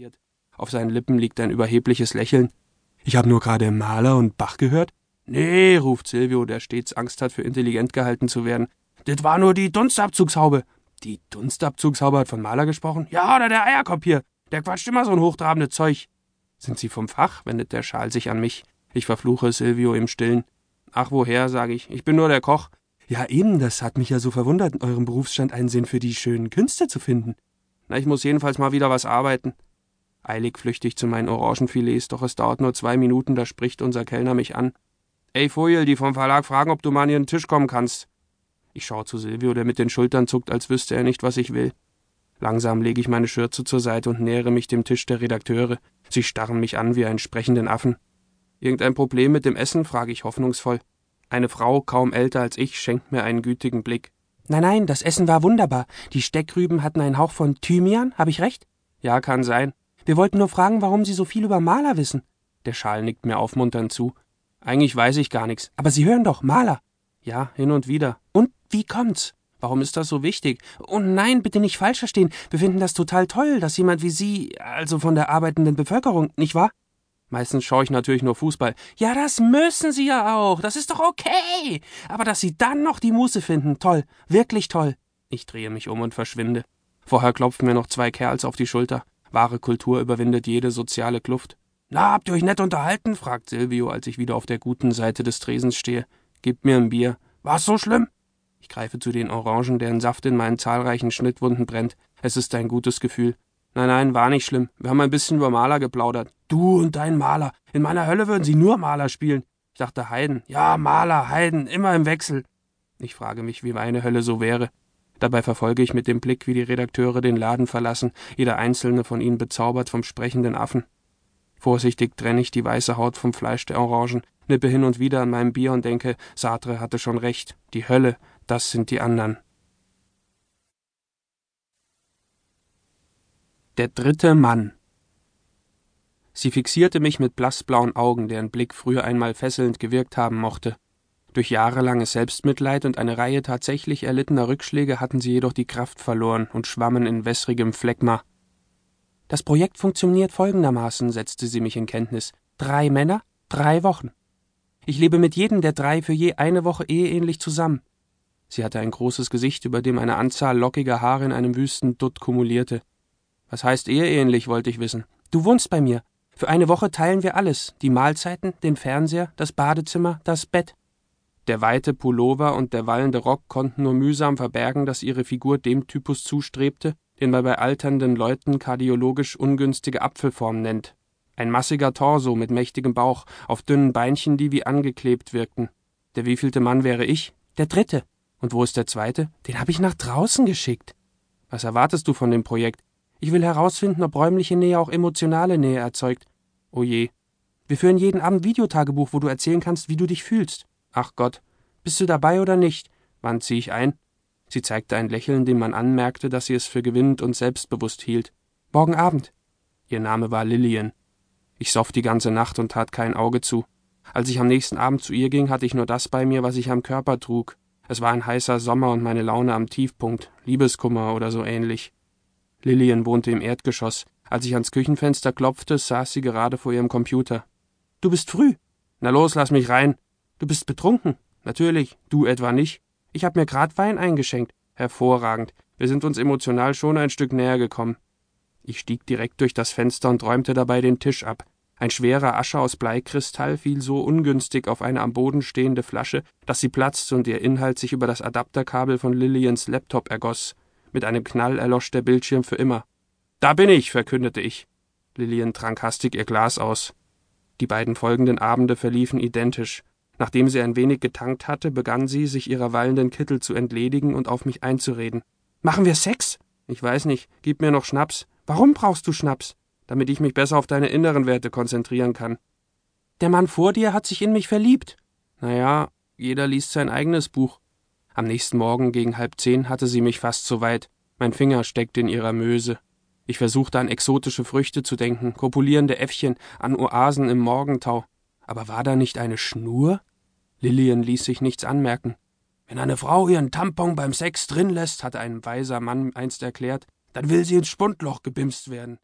drapiert. Auf seinen Lippen liegt ein überhebliches Lächeln. Ich habe nur gerade Maler und Bach gehört. Nee, ruft Silvio, der stets Angst hat, für intelligent gehalten zu werden. Das war nur die Dunstabzugshaube. Die Dunstabzugshaube hat von Maler gesprochen? Ja, oder der Eierkopf hier. Der quatscht immer so ein hochtrabendes Zeug. Sind Sie vom Fach? wendet der Schal sich an mich. Ich verfluche Silvio im Stillen. Ach, woher, sage ich. Ich bin nur der Koch. Ja, eben, das hat mich ja so verwundert, in eurem Berufsstand einen Sinn für die schönen Künste zu finden. Na, ich muss jedenfalls mal wieder was arbeiten. Eilig flüchte ich zu meinen Orangenfilets, doch es dauert nur zwei Minuten, da spricht unser Kellner mich an. Ey, Foil, die vom Verlag fragen, ob du mal an ihren Tisch kommen kannst. Ich schaue zu Silvio, der mit den Schultern zuckt, als wüsste er nicht, was ich will. Langsam lege ich meine Schürze zur Seite und nähere mich dem Tisch der Redakteure. Sie starren mich an wie einen sprechenden Affen. Irgendein Problem mit dem Essen? frage ich hoffnungsvoll. Eine Frau, kaum älter als ich, schenkt mir einen gütigen Blick. Nein, nein, das Essen war wunderbar. Die Steckrüben hatten einen Hauch von Thymian, habe ich recht? Ja, kann sein. Wir wollten nur fragen, warum Sie so viel über Maler wissen. Der Schal nickt mir aufmunternd zu. Eigentlich weiß ich gar nichts. Aber Sie hören doch, Maler. Ja, hin und wieder. Und wie kommt's? Warum ist das so wichtig? Oh nein, bitte nicht falsch verstehen. Wir finden das total toll, dass jemand wie Sie, also von der arbeitenden Bevölkerung, nicht wahr? Meistens schaue ich natürlich nur Fußball. Ja, das müssen Sie ja auch. Das ist doch okay. Aber dass Sie dann noch die Muße finden, toll. Wirklich toll. Ich drehe mich um und verschwinde. Vorher klopfen mir noch zwei Kerls auf die Schulter. Wahre Kultur überwindet jede soziale Kluft. Na, habt ihr euch nett unterhalten? fragt Silvio, als ich wieder auf der guten Seite des Tresens stehe. Gib mir ein Bier. War's so schlimm? Ich greife zu den Orangen, deren Saft in meinen zahlreichen Schnittwunden brennt. Es ist ein gutes Gefühl. Nein, nein, war nicht schlimm. Wir haben ein bisschen über Maler geplaudert. Du und dein Maler. In meiner Hölle würden sie nur Maler spielen. Ich dachte Heiden. Ja, Maler, Heiden, immer im Wechsel. Ich frage mich, wie meine Hölle so wäre. Dabei verfolge ich mit dem Blick, wie die Redakteure den Laden verlassen, jeder einzelne von ihnen bezaubert vom sprechenden Affen. Vorsichtig trenne ich die weiße Haut vom Fleisch der Orangen, nippe hin und wieder an meinem Bier und denke, Sartre hatte schon recht. Die Hölle, das sind die anderen. Der dritte Mann. Sie fixierte mich mit blassblauen Augen, deren Blick früher einmal fesselnd gewirkt haben mochte. Durch jahrelanges Selbstmitleid und eine Reihe tatsächlich erlittener Rückschläge hatten sie jedoch die Kraft verloren und schwammen in wässrigem Phlegma. Das Projekt funktioniert folgendermaßen, setzte sie mich in Kenntnis. Drei Männer, drei Wochen. Ich lebe mit jedem der drei für je eine Woche eheähnlich zusammen. Sie hatte ein großes Gesicht, über dem eine Anzahl lockiger Haare in einem wüsten Dutt kumulierte. Was heißt eheähnlich, wollte ich wissen. Du wohnst bei mir. Für eine Woche teilen wir alles. Die Mahlzeiten, den Fernseher, das Badezimmer, das Bett. Der weite Pullover und der wallende Rock konnten nur mühsam verbergen, dass ihre Figur dem Typus zustrebte, den man bei alternden Leuten kardiologisch ungünstige Apfelform nennt. Ein massiger Torso mit mächtigem Bauch, auf dünnen Beinchen, die wie angeklebt wirkten. Der wievielte Mann wäre ich? Der dritte. Und wo ist der zweite? Den habe ich nach draußen geschickt. Was erwartest du von dem Projekt? Ich will herausfinden, ob räumliche Nähe auch emotionale Nähe erzeugt. Oh je. Wir führen jeden Abend Videotagebuch, wo du erzählen kannst, wie du dich fühlst. Ach Gott. Bist du dabei oder nicht? Wann zieh ich ein? Sie zeigte ein Lächeln, dem man anmerkte, dass sie es für gewinnend und selbstbewusst hielt. Morgen Abend. Ihr Name war Lillian. Ich soff die ganze Nacht und tat kein Auge zu. Als ich am nächsten Abend zu ihr ging, hatte ich nur das bei mir, was ich am Körper trug, es war ein heißer Sommer und meine Laune am Tiefpunkt, Liebeskummer oder so ähnlich. Lillian wohnte im Erdgeschoss. Als ich ans Küchenfenster klopfte, saß sie gerade vor ihrem Computer. Du bist früh. Na los, lass mich rein. Du bist betrunken. Natürlich, du etwa nicht. Ich hab mir grad Wein eingeschenkt. Hervorragend. Wir sind uns emotional schon ein Stück näher gekommen. Ich stieg direkt durch das Fenster und räumte dabei den Tisch ab. Ein schwerer Ascher aus Bleikristall fiel so ungünstig auf eine am Boden stehende Flasche, dass sie platzte und ihr Inhalt sich über das Adapterkabel von Lillians Laptop ergoss. Mit einem Knall erlosch der Bildschirm für immer. Da bin ich, verkündete ich. Lillian trank hastig ihr Glas aus. Die beiden folgenden Abende verliefen identisch. Nachdem sie ein wenig getankt hatte, begann sie, sich ihrer wallenden Kittel zu entledigen und auf mich einzureden. Machen wir Sex? Ich weiß nicht. Gib mir noch Schnaps. Warum brauchst du Schnaps? damit ich mich besser auf deine inneren Werte konzentrieren kann. Der Mann vor dir hat sich in mich verliebt. Na ja, jeder liest sein eigenes Buch. Am nächsten Morgen gegen halb zehn hatte sie mich fast so weit. Mein Finger steckte in ihrer Möse. Ich versuchte an exotische Früchte zu denken, kopulierende Äffchen, an Oasen im Morgentau. Aber war da nicht eine Schnur? Lillian ließ sich nichts anmerken. Wenn eine Frau ihren Tampon beim Sex drin lässt, hatte ein weiser Mann einst erklärt, dann will sie ins Spundloch gebimst werden.